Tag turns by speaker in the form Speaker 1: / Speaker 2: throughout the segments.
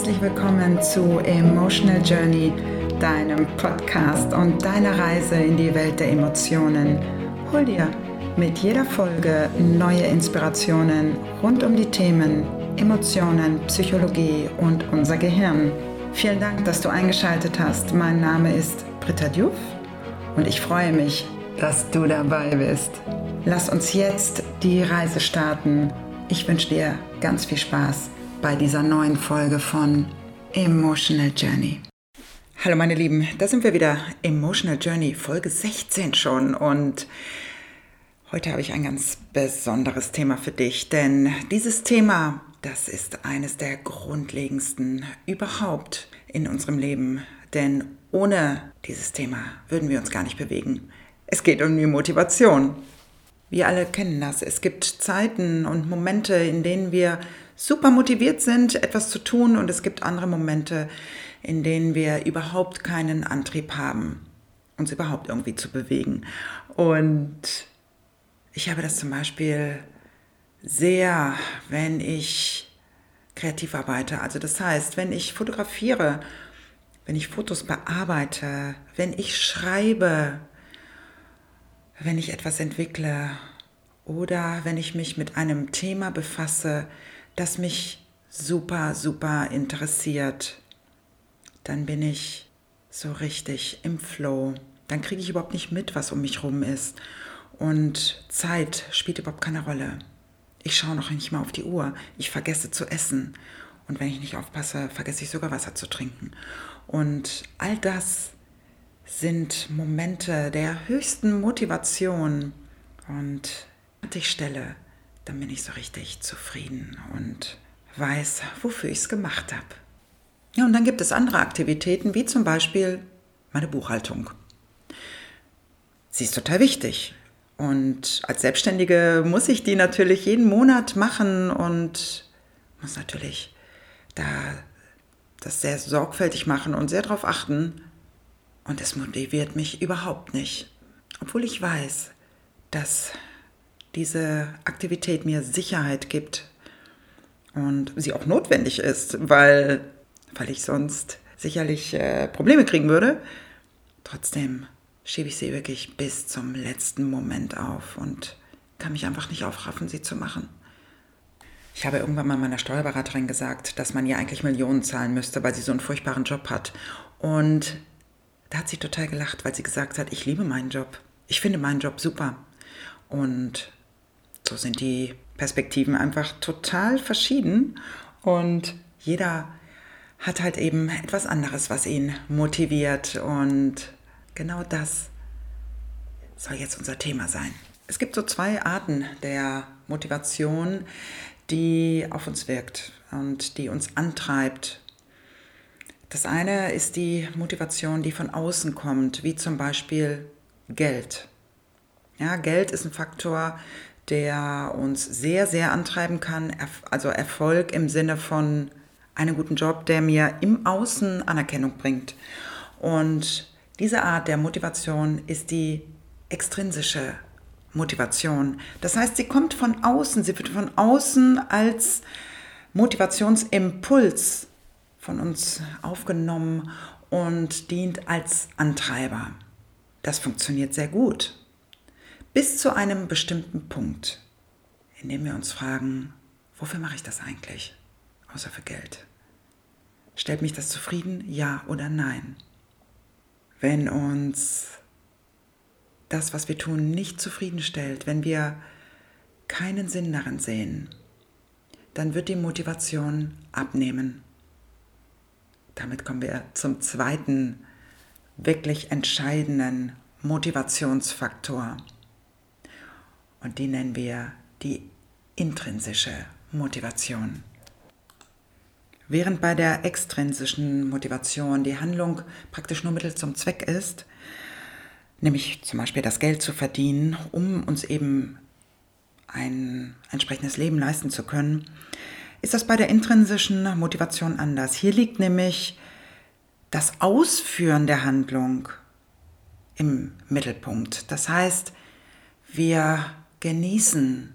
Speaker 1: Herzlich willkommen zu Emotional Journey, deinem Podcast und deiner Reise in die Welt der Emotionen. Hol dir mit jeder Folge neue Inspirationen rund um die Themen Emotionen, Psychologie und unser Gehirn. Vielen Dank, dass du eingeschaltet hast. Mein Name ist Britta Diouf und ich freue mich, dass du dabei bist. Lass uns jetzt die Reise starten. Ich wünsche dir ganz viel Spaß bei dieser neuen Folge von Emotional Journey. Hallo meine Lieben, da sind wir wieder. Emotional Journey, Folge 16 schon. Und heute habe ich ein ganz besonderes Thema für dich, denn dieses Thema, das ist eines der grundlegendsten überhaupt in unserem Leben. Denn ohne dieses Thema würden wir uns gar nicht bewegen. Es geht um die Motivation. Wir alle kennen das. Es gibt Zeiten und Momente, in denen wir super motiviert sind, etwas zu tun und es gibt andere Momente, in denen wir überhaupt keinen Antrieb haben, uns überhaupt irgendwie zu bewegen. Und ich habe das zum Beispiel sehr, wenn ich kreativ arbeite. Also das heißt, wenn ich fotografiere, wenn ich Fotos bearbeite, wenn ich schreibe, wenn ich etwas entwickle oder wenn ich mich mit einem Thema befasse, das mich super, super interessiert, dann bin ich so richtig im Flow. Dann kriege ich überhaupt nicht mit, was um mich rum ist. Und Zeit spielt überhaupt keine Rolle. Ich schaue noch nicht mal auf die Uhr. Ich vergesse zu essen. Und wenn ich nicht aufpasse, vergesse ich sogar Wasser zu trinken. Und all das sind Momente der höchsten Motivation. Und ich stelle dann bin ich so richtig zufrieden und weiß, wofür ich es gemacht habe. Ja, und dann gibt es andere Aktivitäten, wie zum Beispiel meine Buchhaltung. Sie ist total wichtig. Und als Selbstständige muss ich die natürlich jeden Monat machen und muss natürlich da das sehr sorgfältig machen und sehr darauf achten. Und es motiviert mich überhaupt nicht. Obwohl ich weiß, dass diese Aktivität mir Sicherheit gibt und sie auch notwendig ist, weil, weil ich sonst sicherlich äh, Probleme kriegen würde. Trotzdem schiebe ich sie wirklich bis zum letzten Moment auf und kann mich einfach nicht aufraffen, sie zu machen. Ich habe irgendwann mal meiner Steuerberaterin gesagt, dass man ihr eigentlich Millionen zahlen müsste, weil sie so einen furchtbaren Job hat. Und da hat sie total gelacht, weil sie gesagt hat, ich liebe meinen Job. Ich finde meinen Job super. Und so sind die Perspektiven einfach total verschieden und jeder hat halt eben etwas anderes, was ihn motiviert und genau das soll jetzt unser Thema sein. Es gibt so zwei Arten der Motivation, die auf uns wirkt und die uns antreibt. Das eine ist die Motivation, die von außen kommt, wie zum Beispiel Geld. Ja, Geld ist ein Faktor, der uns sehr, sehr antreiben kann. Also Erfolg im Sinne von einem guten Job, der mir im Außen Anerkennung bringt. Und diese Art der Motivation ist die extrinsische Motivation. Das heißt, sie kommt von außen, sie wird von außen als Motivationsimpuls von uns aufgenommen und dient als Antreiber. Das funktioniert sehr gut bis zu einem bestimmten Punkt, in dem wir uns fragen, wofür mache ich das eigentlich, außer für Geld? Stellt mich das zufrieden, ja oder nein? Wenn uns das, was wir tun, nicht zufriedenstellt, wenn wir keinen Sinn darin sehen, dann wird die Motivation abnehmen. Damit kommen wir zum zweiten wirklich entscheidenden Motivationsfaktor. Und die nennen wir die intrinsische Motivation. Während bei der extrinsischen Motivation die Handlung praktisch nur Mittel zum Zweck ist, nämlich zum Beispiel das Geld zu verdienen, um uns eben ein entsprechendes Leben leisten zu können, ist das bei der intrinsischen Motivation anders. Hier liegt nämlich das Ausführen der Handlung im Mittelpunkt. Das heißt, wir genießen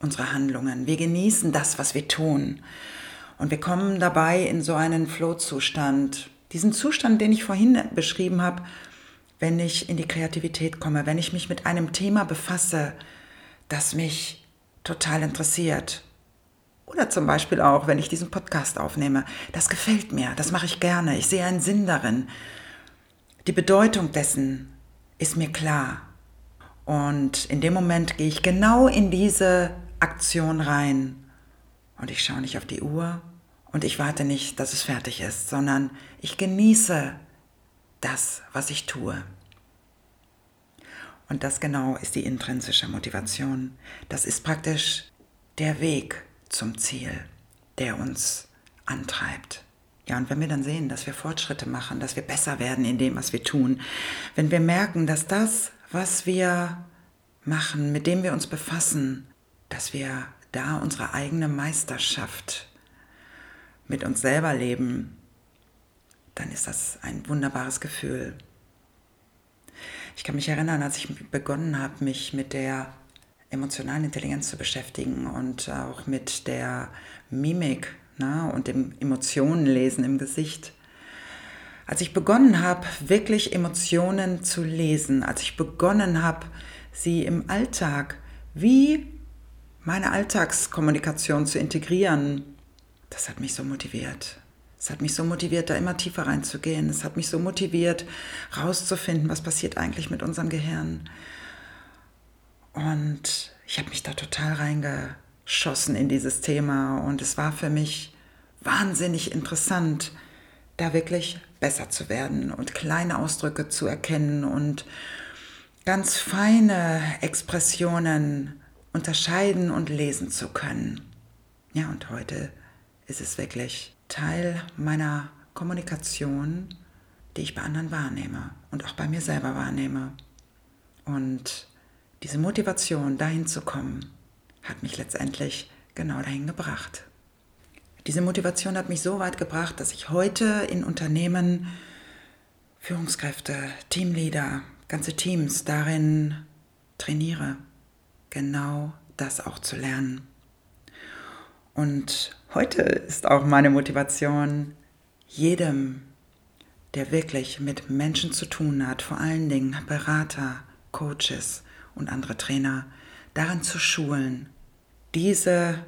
Speaker 1: unsere Handlungen, wir genießen das, was wir tun. Und wir kommen dabei in so einen Flow-Zustand. Diesen Zustand, den ich vorhin beschrieben habe, wenn ich in die Kreativität komme, wenn ich mich mit einem Thema befasse, das mich total interessiert. Oder zum Beispiel auch, wenn ich diesen Podcast aufnehme. Das gefällt mir, das mache ich gerne, ich sehe einen Sinn darin. Die Bedeutung dessen ist mir klar. Und in dem Moment gehe ich genau in diese Aktion rein. Und ich schaue nicht auf die Uhr und ich warte nicht, dass es fertig ist, sondern ich genieße das, was ich tue. Und das genau ist die intrinsische Motivation. Das ist praktisch der Weg zum Ziel, der uns antreibt. Ja, und wenn wir dann sehen, dass wir Fortschritte machen, dass wir besser werden in dem, was wir tun, wenn wir merken, dass das, was wir machen, mit dem wir uns befassen, dass wir da unsere eigene Meisterschaft mit uns selber leben, dann ist das ein wunderbares Gefühl. Ich kann mich erinnern, als ich begonnen habe, mich mit der emotionalen Intelligenz zu beschäftigen und auch mit der Mimik ne, und dem Emotionenlesen im Gesicht. Als ich begonnen habe, wirklich Emotionen zu lesen, als ich begonnen habe, sie im Alltag wie meine Alltagskommunikation zu integrieren, das hat mich so motiviert. Es hat mich so motiviert, da immer tiefer reinzugehen. Es hat mich so motiviert, rauszufinden, was passiert eigentlich mit unserem Gehirn. Und ich habe mich da total reingeschossen in dieses Thema und es war für mich wahnsinnig interessant, da wirklich besser zu werden und kleine Ausdrücke zu erkennen und ganz feine Expressionen unterscheiden und lesen zu können. Ja, und heute ist es wirklich Teil meiner Kommunikation, die ich bei anderen wahrnehme und auch bei mir selber wahrnehme. Und diese Motivation, dahin zu kommen, hat mich letztendlich genau dahin gebracht. Diese Motivation hat mich so weit gebracht, dass ich heute in Unternehmen Führungskräfte, Teamleader, ganze Teams darin trainiere, genau das auch zu lernen. Und heute ist auch meine Motivation, jedem, der wirklich mit Menschen zu tun hat, vor allen Dingen Berater, Coaches und andere Trainer, darin zu schulen, diese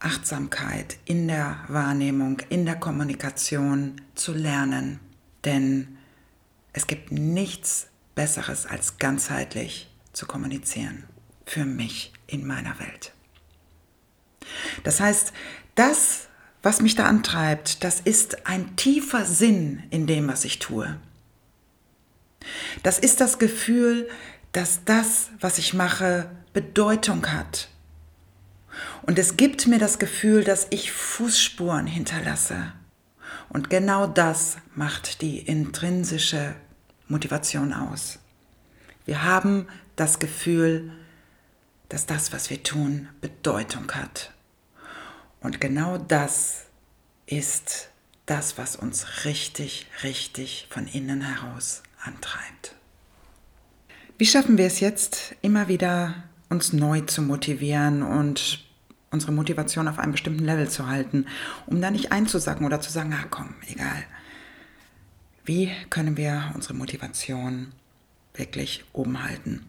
Speaker 1: Achtsamkeit in der Wahrnehmung, in der Kommunikation zu lernen. Denn es gibt nichts Besseres als ganzheitlich zu kommunizieren. Für mich in meiner Welt. Das heißt, das, was mich da antreibt, das ist ein tiefer Sinn in dem, was ich tue. Das ist das Gefühl, dass das, was ich mache, Bedeutung hat. Und es gibt mir das Gefühl, dass ich Fußspuren hinterlasse. Und genau das macht die intrinsische Motivation aus. Wir haben das Gefühl, dass das, was wir tun, Bedeutung hat. Und genau das ist das, was uns richtig, richtig von innen heraus antreibt. Wie schaffen wir es jetzt, immer wieder uns neu zu motivieren und unsere Motivation auf einem bestimmten Level zu halten, um da nicht einzusacken oder zu sagen, ah komm, egal, wie können wir unsere Motivation wirklich oben halten?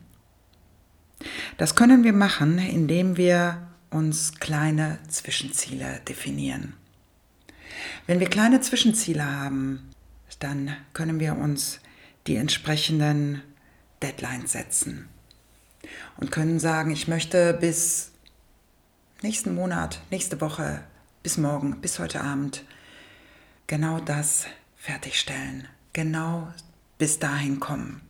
Speaker 1: Das können wir machen, indem wir uns kleine Zwischenziele definieren. Wenn wir kleine Zwischenziele haben, dann können wir uns die entsprechenden Deadlines setzen und können sagen, ich möchte bis nächsten Monat, nächste Woche, bis morgen, bis heute Abend genau das fertigstellen, genau bis dahin kommen.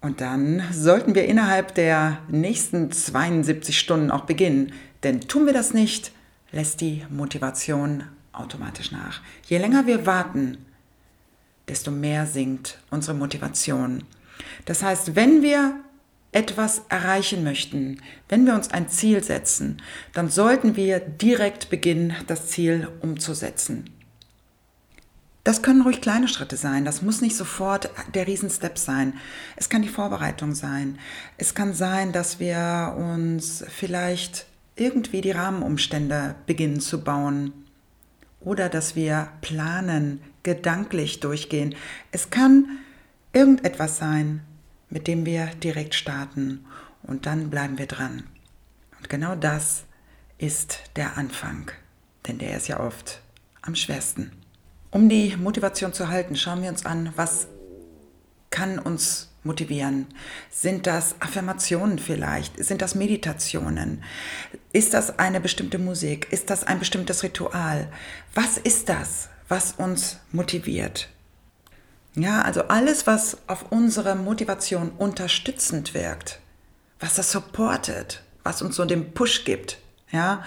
Speaker 1: Und dann sollten wir innerhalb der nächsten 72 Stunden auch beginnen, denn tun wir das nicht, lässt die Motivation automatisch nach. Je länger wir warten, desto mehr sinkt unsere Motivation. Das heißt, wenn wir etwas erreichen möchten, wenn wir uns ein Ziel setzen, dann sollten wir direkt beginnen, das Ziel umzusetzen. Das können ruhig kleine Schritte sein. Das muss nicht sofort der Riesenstep sein. Es kann die Vorbereitung sein. Es kann sein, dass wir uns vielleicht irgendwie die Rahmenumstände beginnen zu bauen oder dass wir planen, gedanklich durchgehen. Es kann irgendetwas sein, mit dem wir direkt starten und dann bleiben wir dran. Und genau das ist der Anfang, denn der ist ja oft am schwersten. Um die Motivation zu halten, schauen wir uns an, was kann uns motivieren? Sind das Affirmationen vielleicht? Sind das Meditationen? Ist das eine bestimmte Musik? Ist das ein bestimmtes Ritual? Was ist das, was uns motiviert? Ja, also alles, was auf unsere Motivation unterstützend wirkt, was das supportet, was uns so den Push gibt, ja,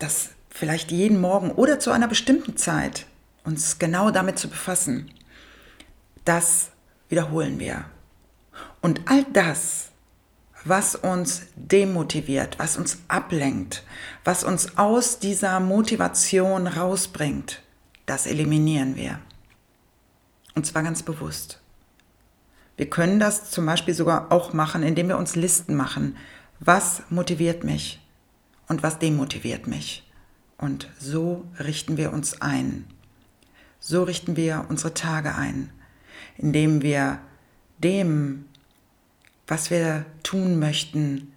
Speaker 1: das vielleicht jeden Morgen oder zu einer bestimmten Zeit uns genau damit zu befassen, das wiederholen wir. Und all das, was uns demotiviert, was uns ablenkt, was uns aus dieser Motivation rausbringt, das eliminieren wir. Und zwar ganz bewusst. Wir können das zum Beispiel sogar auch machen, indem wir uns Listen machen. Was motiviert mich und was demotiviert mich? Und so richten wir uns ein. So richten wir unsere Tage ein, indem wir dem, was wir tun möchten,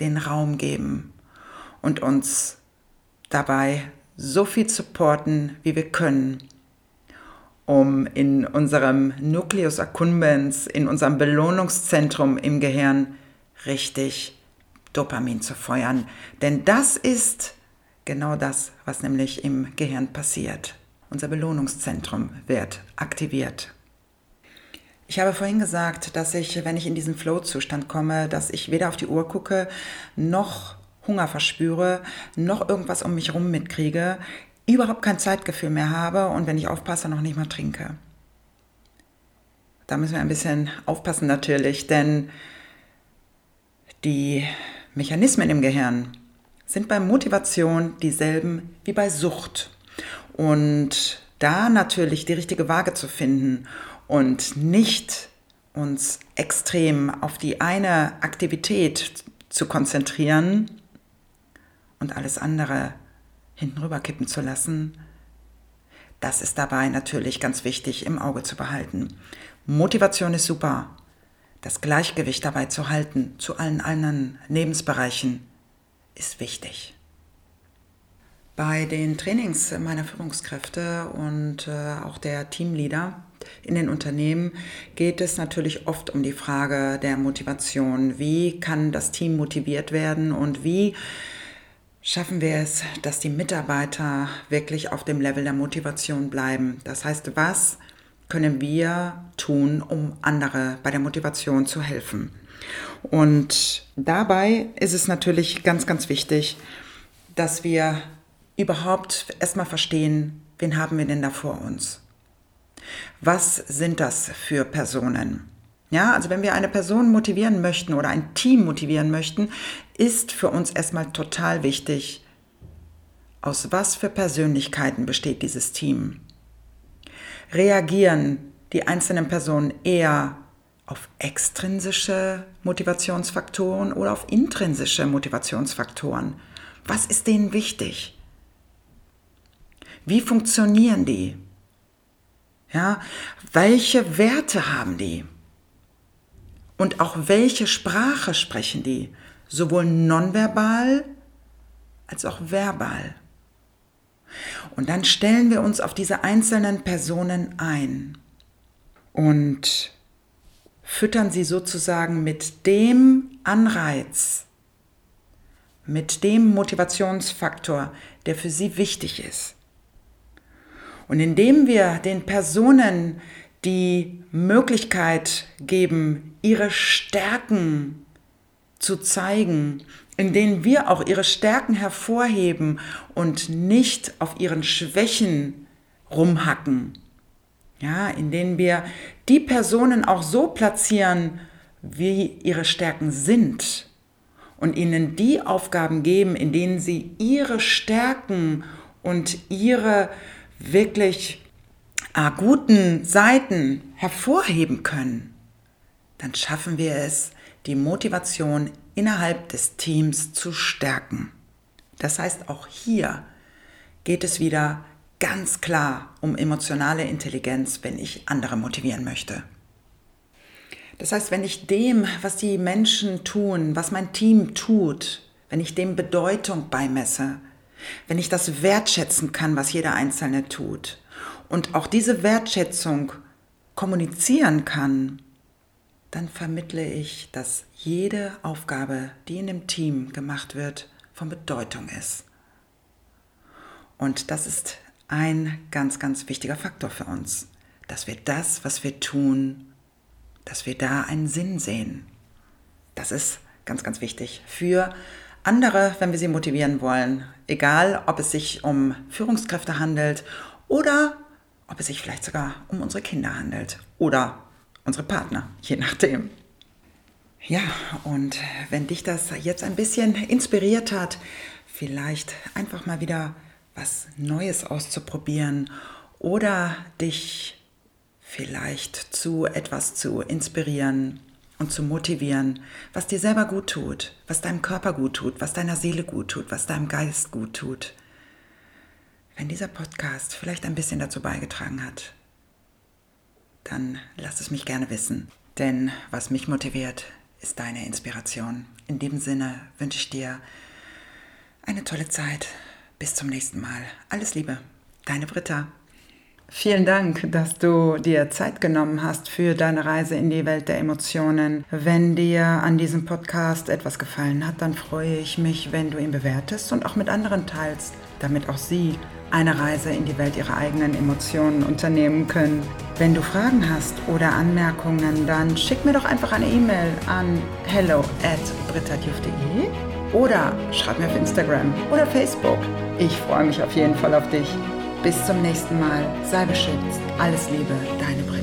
Speaker 1: den Raum geben und uns dabei so viel supporten, wie wir können, um in unserem Nucleus accumbens, in unserem Belohnungszentrum im Gehirn richtig Dopamin zu feuern. Denn das ist genau das, was nämlich im Gehirn passiert. Unser Belohnungszentrum wird aktiviert. Ich habe vorhin gesagt, dass ich, wenn ich in diesen Flow-Zustand komme, dass ich weder auf die Uhr gucke, noch Hunger verspüre, noch irgendwas um mich herum mitkriege überhaupt kein Zeitgefühl mehr habe und wenn ich aufpasse, noch nicht mal trinke. Da müssen wir ein bisschen aufpassen natürlich, denn die Mechanismen im Gehirn sind bei Motivation dieselben wie bei Sucht. Und da natürlich die richtige Waage zu finden und nicht uns extrem auf die eine Aktivität zu konzentrieren und alles andere hinten rüber kippen zu lassen, das ist dabei natürlich ganz wichtig im Auge zu behalten. Motivation ist super. Das Gleichgewicht dabei zu halten zu allen anderen Lebensbereichen ist wichtig. Bei den Trainings meiner Führungskräfte und äh, auch der Teamleader in den Unternehmen geht es natürlich oft um die Frage der Motivation. Wie kann das Team motiviert werden und wie schaffen wir es, dass die Mitarbeiter wirklich auf dem Level der Motivation bleiben. Das heißt, was können wir tun, um andere bei der Motivation zu helfen? Und dabei ist es natürlich ganz, ganz wichtig, dass wir überhaupt erstmal verstehen, wen haben wir denn da vor uns? Was sind das für Personen? Ja, also wenn wir eine Person motivieren möchten oder ein Team motivieren möchten, ist für uns erstmal total wichtig, aus was für Persönlichkeiten besteht dieses Team. Reagieren die einzelnen Personen eher auf extrinsische Motivationsfaktoren oder auf intrinsische Motivationsfaktoren? Was ist denen wichtig? Wie funktionieren die? Ja, welche Werte haben die? Und auch welche Sprache sprechen die? Sowohl nonverbal als auch verbal. Und dann stellen wir uns auf diese einzelnen Personen ein und füttern sie sozusagen mit dem Anreiz, mit dem Motivationsfaktor, der für sie wichtig ist. Und indem wir den Personen die Möglichkeit geben, ihre Stärken zu zeigen, in denen wir auch ihre Stärken hervorheben und nicht auf ihren Schwächen rumhacken. Ja, in denen wir die Personen auch so platzieren, wie ihre Stärken sind und ihnen die Aufgaben geben, in denen sie ihre Stärken und ihre wirklich guten Seiten hervorheben können, dann schaffen wir es, die Motivation innerhalb des Teams zu stärken. Das heißt, auch hier geht es wieder ganz klar um emotionale Intelligenz, wenn ich andere motivieren möchte. Das heißt, wenn ich dem, was die Menschen tun, was mein Team tut, wenn ich dem Bedeutung beimesse, wenn ich das wertschätzen kann, was jeder Einzelne tut und auch diese Wertschätzung kommunizieren kann, dann vermittle ich, dass jede Aufgabe, die in dem Team gemacht wird, von Bedeutung ist. Und das ist ein ganz, ganz wichtiger Faktor für uns, dass wir das, was wir tun, dass wir da einen Sinn sehen. Das ist ganz, ganz wichtig für andere, wenn wir sie motivieren wollen. Egal, ob es sich um Führungskräfte handelt oder ob es sich vielleicht sogar um unsere Kinder handelt oder unsere Partner, je nachdem. Ja, und wenn dich das jetzt ein bisschen inspiriert hat, vielleicht einfach mal wieder was Neues auszuprobieren oder dich vielleicht zu etwas zu inspirieren und zu motivieren, was dir selber gut tut, was deinem Körper gut tut, was deiner Seele gut tut, was deinem Geist gut tut. Wenn dieser Podcast vielleicht ein bisschen dazu beigetragen hat, dann lass es mich gerne wissen. Denn was mich motiviert, ist deine Inspiration. In dem Sinne wünsche ich dir eine tolle Zeit. Bis zum nächsten Mal. Alles Liebe. Deine Britta. Vielen Dank, dass du dir Zeit genommen hast für deine Reise in die Welt der Emotionen. Wenn dir an diesem Podcast etwas gefallen hat, dann freue ich mich, wenn du ihn bewertest und auch mit anderen teilst, damit auch sie eine Reise in die Welt ihrer eigenen Emotionen unternehmen können. Wenn du Fragen hast oder Anmerkungen, dann schick mir doch einfach eine E-Mail an hello at oder schreib mir auf Instagram oder Facebook. Ich freue mich auf jeden Fall auf dich. Bis zum nächsten Mal. Sei beschützt. Alles Liebe, deine Britta.